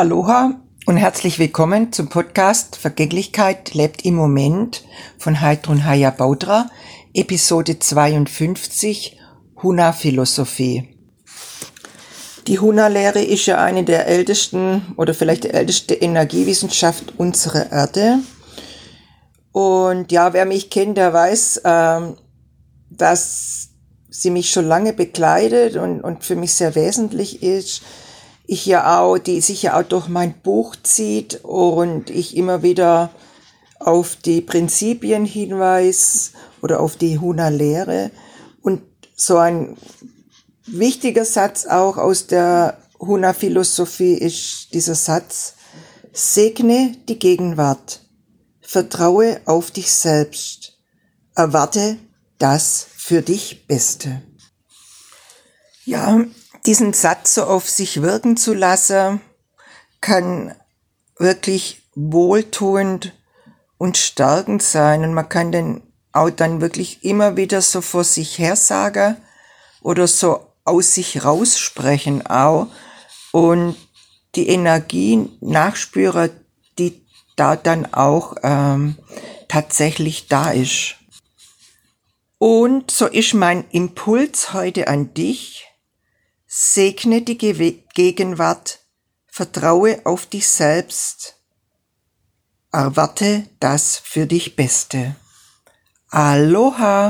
Aloha und herzlich willkommen zum Podcast Vergänglichkeit lebt im Moment von Heidrun Haya Baudra, Episode 52 Huna Philosophie. Die Huna-Lehre ist ja eine der ältesten oder vielleicht die älteste Energiewissenschaft unserer Erde. Und ja, wer mich kennt, der weiß, ähm, dass sie mich schon lange begleitet und, und für mich sehr wesentlich ist. Ich ja auch, die sich ja auch durch mein Buch zieht und ich immer wieder auf die Prinzipien hinweise oder auf die Huna-Lehre. Und so ein wichtiger Satz auch aus der Huna-Philosophie ist dieser Satz, segne die Gegenwart, vertraue auf dich selbst, erwarte das für dich Beste. Ja, diesen Satz so auf sich wirken zu lassen, kann wirklich wohltuend und stärkend sein und man kann den auch dann wirklich immer wieder so vor sich her sagen oder so aus sich raussprechen auch und die Energie nachspüren, die da dann auch ähm, tatsächlich da ist. Und so ist mein Impuls heute an dich. Segne die Gegenwart, vertraue auf dich selbst, erwarte das für dich Beste. Aloha!